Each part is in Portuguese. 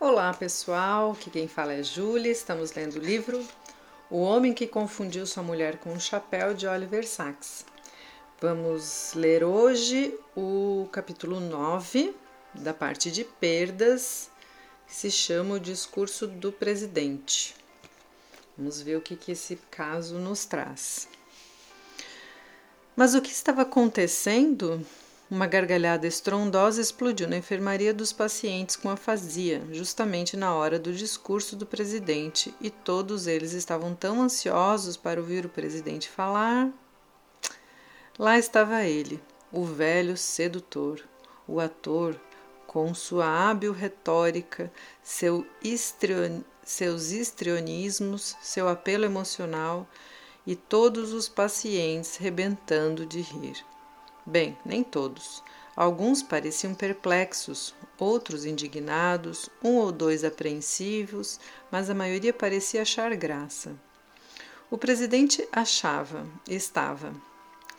Olá pessoal, aqui quem fala é Júlia, estamos lendo o livro O Homem que Confundiu Sua Mulher com um Chapéu de Oliver Sacks. Vamos ler hoje o capítulo 9 da parte de perdas, que se chama O Discurso do Presidente. Vamos ver o que, que esse caso nos traz. Mas o que estava acontecendo uma gargalhada estrondosa explodiu na enfermaria dos pacientes com afasia, justamente na hora do discurso do presidente, e todos eles estavam tão ansiosos para ouvir o presidente falar. Lá estava ele, o velho sedutor, o ator, com sua hábil retórica, seu histrion, seus histrionismos, seu apelo emocional e todos os pacientes rebentando de rir. Bem, nem todos. Alguns pareciam perplexos, outros indignados, um ou dois apreensivos, mas a maioria parecia achar graça. O presidente achava, estava,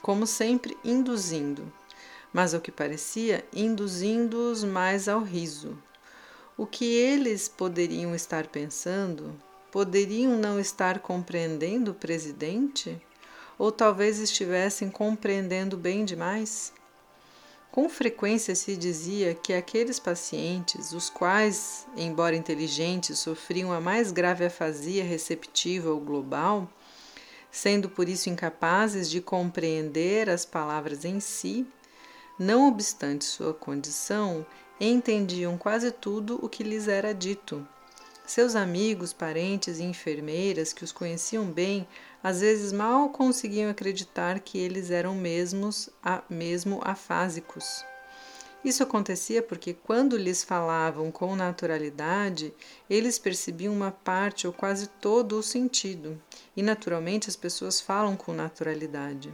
como sempre, induzindo, mas ao que parecia, induzindo-os mais ao riso. O que eles poderiam estar pensando? Poderiam não estar compreendendo o presidente? Ou talvez estivessem compreendendo bem demais? Com frequência se dizia que aqueles pacientes, os quais, embora inteligentes, sofriam a mais grave afasia receptiva ou global, sendo por isso incapazes de compreender as palavras em si, não obstante sua condição, entendiam quase tudo o que lhes era dito. Seus amigos, parentes e enfermeiras que os conheciam bem às vezes mal conseguiam acreditar que eles eram mesmos, a, mesmo afásicos. Isso acontecia porque, quando lhes falavam com naturalidade, eles percebiam uma parte ou quase todo o sentido, e naturalmente as pessoas falam com naturalidade.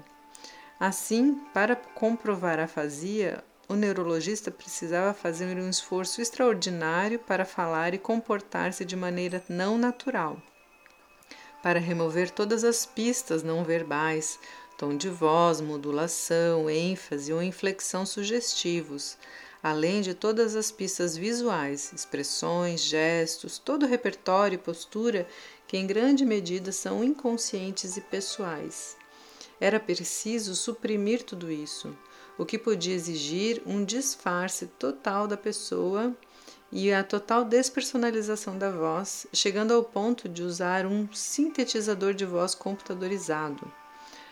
Assim, para comprovar a afasia, o neurologista precisava fazer um esforço extraordinário para falar e comportar-se de maneira não natural para remover todas as pistas não verbais, tom de voz, modulação, ênfase ou inflexão sugestivos, além de todas as pistas visuais, expressões, gestos, todo o repertório e postura que em grande medida são inconscientes e pessoais. Era preciso suprimir tudo isso, o que podia exigir um disfarce total da pessoa e a total despersonalização da voz, chegando ao ponto de usar um sintetizador de voz computadorizado,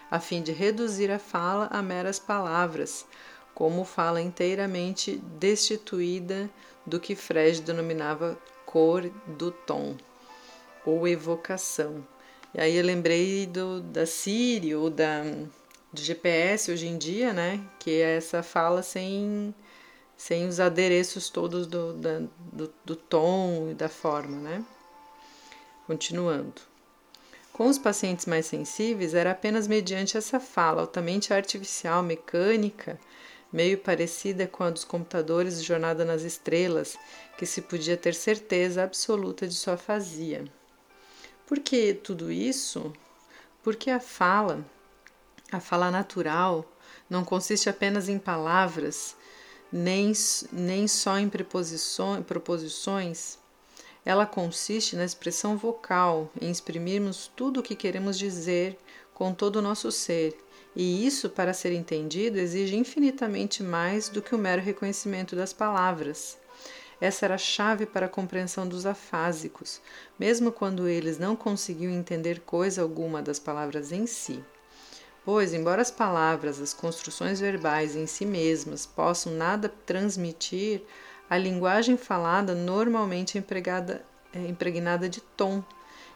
a fim de reduzir a fala a meras palavras, como fala inteiramente destituída do que Fred denominava cor do tom ou evocação. E aí eu lembrei do, da Siri ou da do GPS hoje em dia, né? Que é essa fala sem sem os adereços todos do, da, do, do tom e da forma, né? Continuando. Com os pacientes mais sensíveis, era apenas mediante essa fala altamente artificial, mecânica, meio parecida com a dos computadores de Jornada nas Estrelas, que se podia ter certeza absoluta de sua fazia. Por que tudo isso? Porque a fala, a fala natural, não consiste apenas em palavras, nem, nem só em proposições, ela consiste na expressão vocal, em exprimirmos tudo o que queremos dizer com todo o nosso ser, e isso, para ser entendido, exige infinitamente mais do que o mero reconhecimento das palavras. Essa era a chave para a compreensão dos afásicos, mesmo quando eles não conseguiam entender coisa alguma das palavras em si. Pois, embora as palavras, as construções verbais em si mesmas possam nada transmitir, a linguagem falada normalmente é, empregada, é impregnada de tom,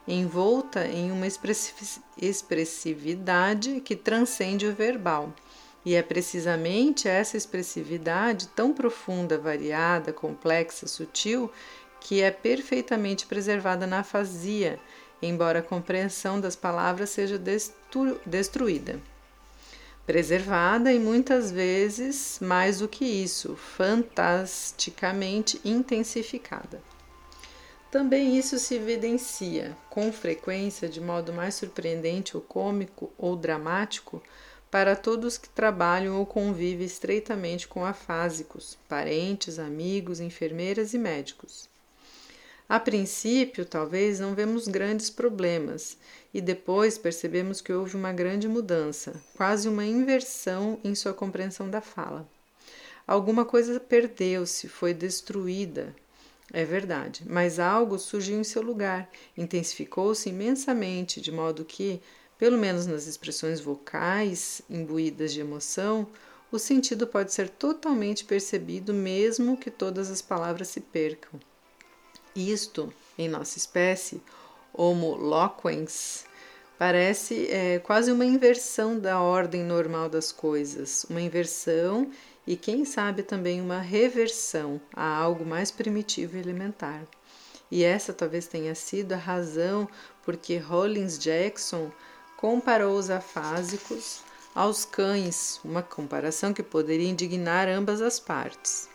envolta em uma expressividade que transcende o verbal. E é precisamente essa expressividade tão profunda, variada, complexa, sutil, que é perfeitamente preservada na afasia embora a compreensão das palavras seja destruída. Preservada e muitas vezes, mais do que isso, fantasticamente intensificada. Também isso se evidencia, com frequência, de modo mais surpreendente ou cômico ou dramático, para todos que trabalham ou convivem estreitamente com afásicos, parentes, amigos, enfermeiras e médicos. A princípio, talvez não vemos grandes problemas e depois percebemos que houve uma grande mudança, quase uma inversão em sua compreensão da fala. Alguma coisa perdeu-se, foi destruída. É verdade, mas algo surgiu em seu lugar, intensificou-se imensamente, de modo que, pelo menos nas expressões vocais imbuídas de emoção, o sentido pode ser totalmente percebido, mesmo que todas as palavras se percam. Isto, em nossa espécie, Homo loquens, parece é, quase uma inversão da ordem normal das coisas, uma inversão e, quem sabe, também uma reversão a algo mais primitivo e elementar. E essa talvez tenha sido a razão por que Rollins Jackson comparou os afásicos aos cães, uma comparação que poderia indignar ambas as partes.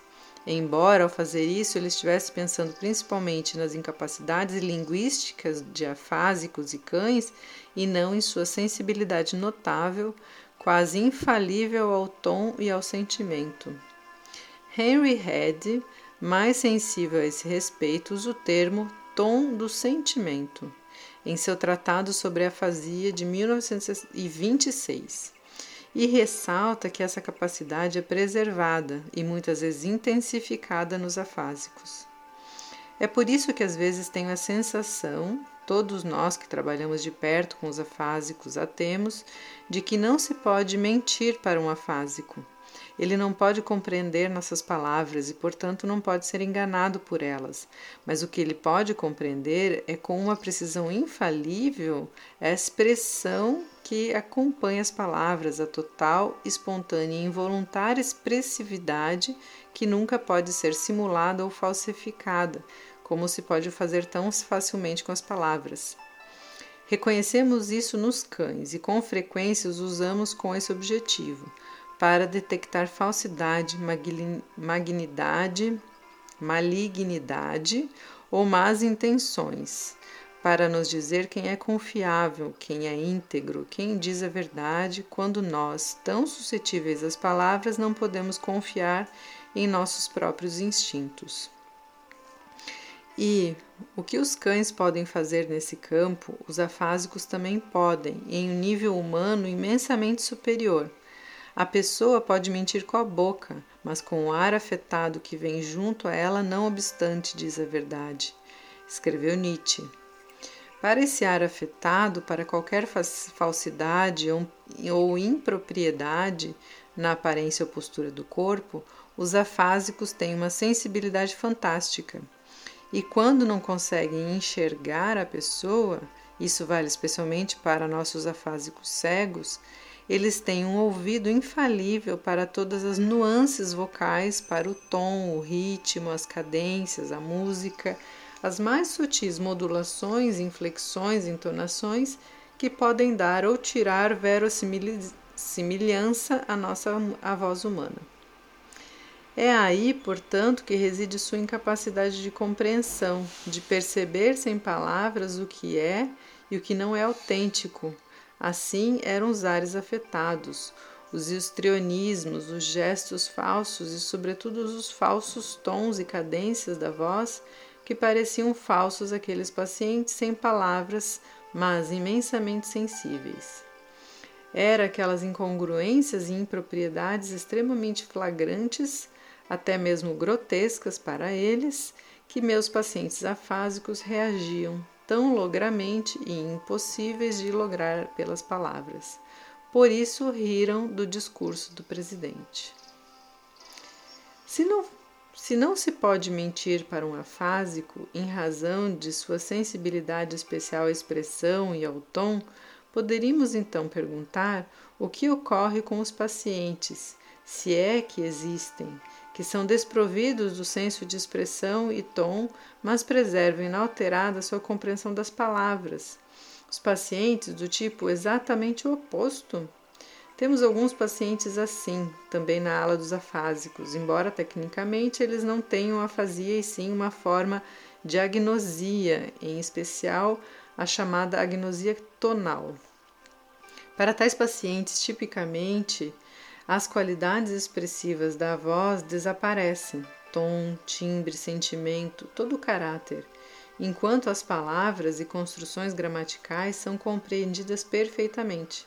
Embora, ao fazer isso, ele estivesse pensando principalmente nas incapacidades linguísticas de afásicos e cães e não em sua sensibilidade notável, quase infalível ao tom e ao sentimento. Henry Head, mais sensível a esse respeito, usa o termo tom do sentimento em seu tratado sobre a afasia de 1926 e ressalta que essa capacidade é preservada e muitas vezes intensificada nos afásicos. É por isso que às vezes tenho a sensação, todos nós que trabalhamos de perto com os afásicos a temos, de que não se pode mentir para um afásico. Ele não pode compreender nossas palavras e, portanto, não pode ser enganado por elas. Mas o que ele pode compreender é, com uma precisão infalível, a expressão que acompanha as palavras, a total, espontânea e involuntária expressividade que nunca pode ser simulada ou falsificada, como se pode fazer tão facilmente com as palavras. Reconhecemos isso nos cães e com frequência os usamos com esse objetivo para detectar falsidade, magnidade, malignidade ou más intenções, para nos dizer quem é confiável, quem é íntegro, quem diz a verdade, quando nós, tão suscetíveis às palavras, não podemos confiar em nossos próprios instintos. E o que os cães podem fazer nesse campo, os afásicos também podem, em um nível humano imensamente superior a pessoa pode mentir com a boca, mas com o ar afetado que vem junto a ela, não obstante, diz a verdade. Escreveu Nietzsche. Para esse ar afetado, para qualquer falsidade ou impropriedade na aparência ou postura do corpo, os afásicos têm uma sensibilidade fantástica. E quando não conseguem enxergar a pessoa, isso vale especialmente para nossos afásicos cegos, eles têm um ouvido infalível para todas as nuances vocais, para o tom, o ritmo, as cadências, a música, as mais sutis modulações, inflexões, entonações que podem dar ou tirar verossimilhança à nossa à voz humana. É aí, portanto, que reside sua incapacidade de compreensão, de perceber sem palavras o que é e o que não é autêntico, Assim eram os ares afetados, os histrionismos, os gestos falsos e, sobretudo, os falsos tons e cadências da voz que pareciam falsos àqueles pacientes sem palavras, mas imensamente sensíveis. Era aquelas incongruências e impropriedades extremamente flagrantes, até mesmo grotescas para eles, que meus pacientes afásicos reagiam tão logramente e impossíveis de lograr pelas palavras. Por isso riram do discurso do presidente. Se não, se não se pode mentir para um afásico em razão de sua sensibilidade especial à expressão e ao tom, poderíamos então perguntar o que ocorre com os pacientes, se é que existem, que são desprovidos do senso de expressão e tom, mas preservam inalterada sua compreensão das palavras. Os pacientes do tipo exatamente oposto. Temos alguns pacientes assim, também na ala dos afásicos, embora tecnicamente eles não tenham afasia e sim uma forma de agnosia, em especial a chamada agnosia tonal. Para tais pacientes, tipicamente, as qualidades expressivas da voz desaparecem tom, timbre, sentimento, todo o caráter, enquanto as palavras e construções gramaticais são compreendidas perfeitamente.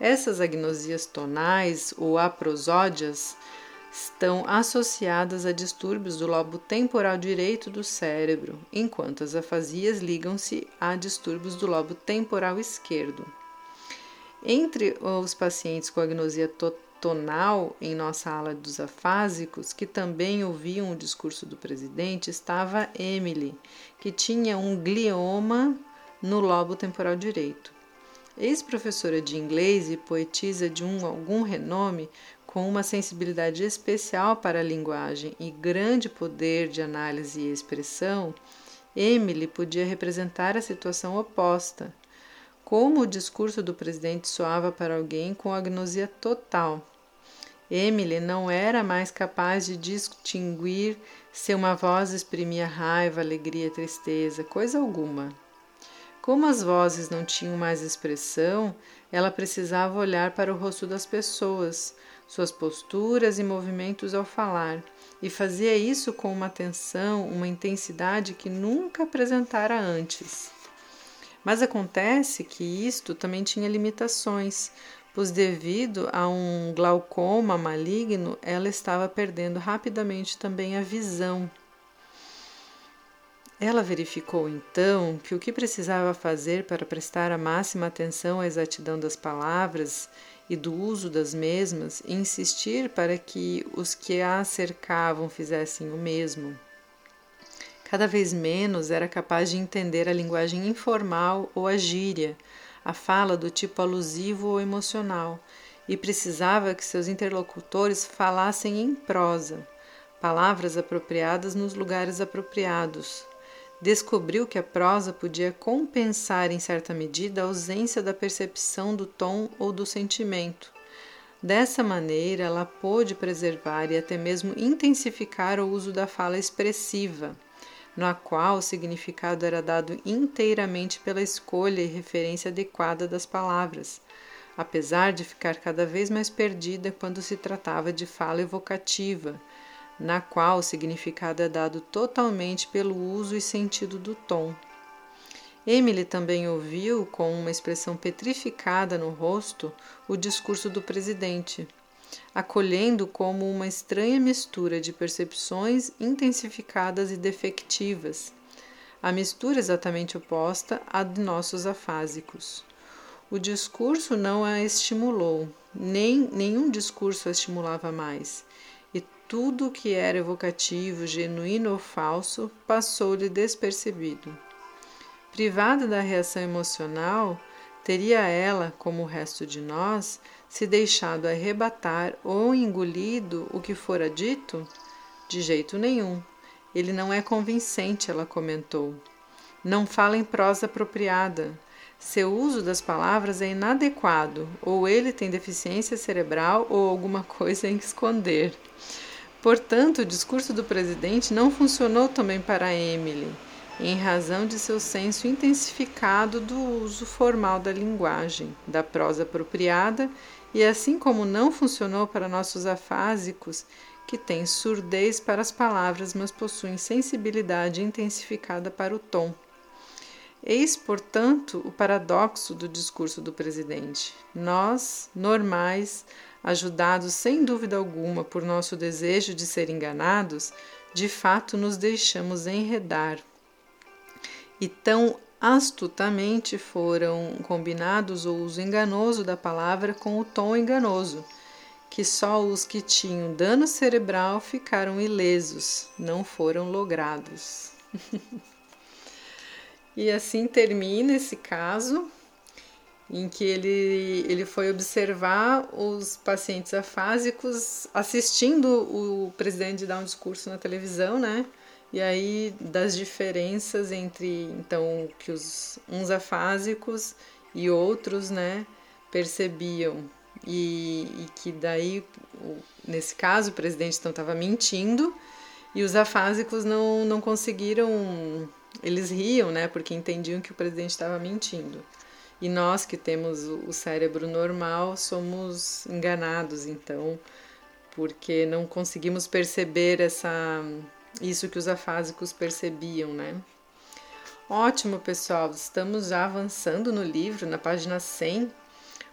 Essas agnosias tonais ou aprosódias estão associadas a distúrbios do lobo temporal direito do cérebro, enquanto as afasias ligam-se a distúrbios do lobo temporal esquerdo. Entre os pacientes com agnosia tonal em nossa ala dos afásicos, que também ouviam o discurso do presidente, estava Emily, que tinha um glioma no lobo temporal direito. Ex-professora de inglês e poetisa de um algum renome, com uma sensibilidade especial para a linguagem e grande poder de análise e expressão, Emily podia representar a situação oposta. Como o discurso do presidente soava para alguém com agnosia total. Emily não era mais capaz de distinguir se uma voz exprimia raiva, alegria, tristeza, coisa alguma. Como as vozes não tinham mais expressão, ela precisava olhar para o rosto das pessoas, suas posturas e movimentos ao falar, e fazia isso com uma atenção, uma intensidade que nunca apresentara antes. Mas acontece que isto também tinha limitações, pois, devido a um glaucoma maligno, ela estava perdendo rapidamente também a visão. Ela verificou então que o que precisava fazer para prestar a máxima atenção à exatidão das palavras e do uso das mesmas e insistir para que os que a cercavam fizessem o mesmo. Cada vez menos era capaz de entender a linguagem informal ou a gíria, a fala do tipo alusivo ou emocional, e precisava que seus interlocutores falassem em prosa, palavras apropriadas nos lugares apropriados, descobriu que a prosa podia compensar em certa medida a ausência da percepção do tom ou do sentimento. Dessa maneira, ela pôde preservar e até mesmo intensificar o uso da fala expressiva, na qual o significado era dado inteiramente pela escolha e referência adequada das palavras, apesar de ficar cada vez mais perdida quando se tratava de fala evocativa na qual o significado é dado totalmente pelo uso e sentido do tom. Emily também ouviu, com uma expressão petrificada no rosto, o discurso do presidente, acolhendo como uma estranha mistura de percepções intensificadas e defectivas, a mistura exatamente oposta à de nossos afásicos. O discurso não a estimulou, nem nenhum discurso a estimulava mais tudo que era evocativo, genuíno ou falso passou-lhe despercebido. Privada da reação emocional, teria ela, como o resto de nós, se deixado arrebatar ou engolido o que fora dito? De jeito nenhum. Ele não é convincente, ela comentou. Não fala em prosa apropriada. Seu uso das palavras é inadequado, ou ele tem deficiência cerebral ou alguma coisa em esconder. Portanto, o discurso do presidente não funcionou também para Emily, em razão de seu senso intensificado do uso formal da linguagem, da prosa apropriada, e assim como não funcionou para nossos afásicos, que têm surdez para as palavras, mas possuem sensibilidade intensificada para o tom. Eis, portanto, o paradoxo do discurso do presidente. Nós, normais, ajudados sem dúvida alguma por nosso desejo de ser enganados, de fato nos deixamos enredar. E tão astutamente foram combinados o uso enganoso da palavra com o tom enganoso, que só os que tinham dano cerebral ficaram ilesos, não foram logrados. e assim termina esse caso em que ele, ele foi observar os pacientes afásicos assistindo o presidente dar um discurso na televisão, né? E aí das diferenças entre então que os uns afásicos e outros, né, percebiam e, e que daí nesse caso o presidente então estava mentindo e os afásicos não, não conseguiram eles riam, né, porque entendiam que o presidente estava mentindo. E nós que temos o cérebro normal somos enganados, então, porque não conseguimos perceber essa isso que os afásicos percebiam, né? Ótimo, pessoal. Estamos já avançando no livro, na página 100.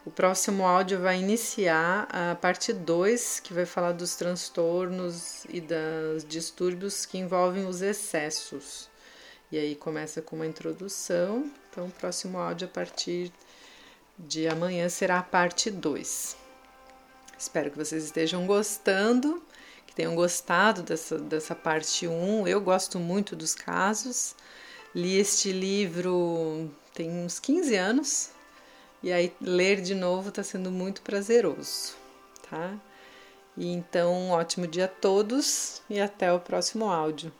O próximo áudio vai iniciar a parte 2, que vai falar dos transtornos e dos distúrbios que envolvem os excessos. E aí começa com uma introdução. Então, o próximo áudio a partir de amanhã será a parte 2. Espero que vocês estejam gostando, que tenham gostado dessa, dessa parte 1. Um. Eu gosto muito dos casos. Li este livro tem uns 15 anos e aí ler de novo está sendo muito prazeroso, tá? E então, um ótimo dia a todos e até o próximo áudio.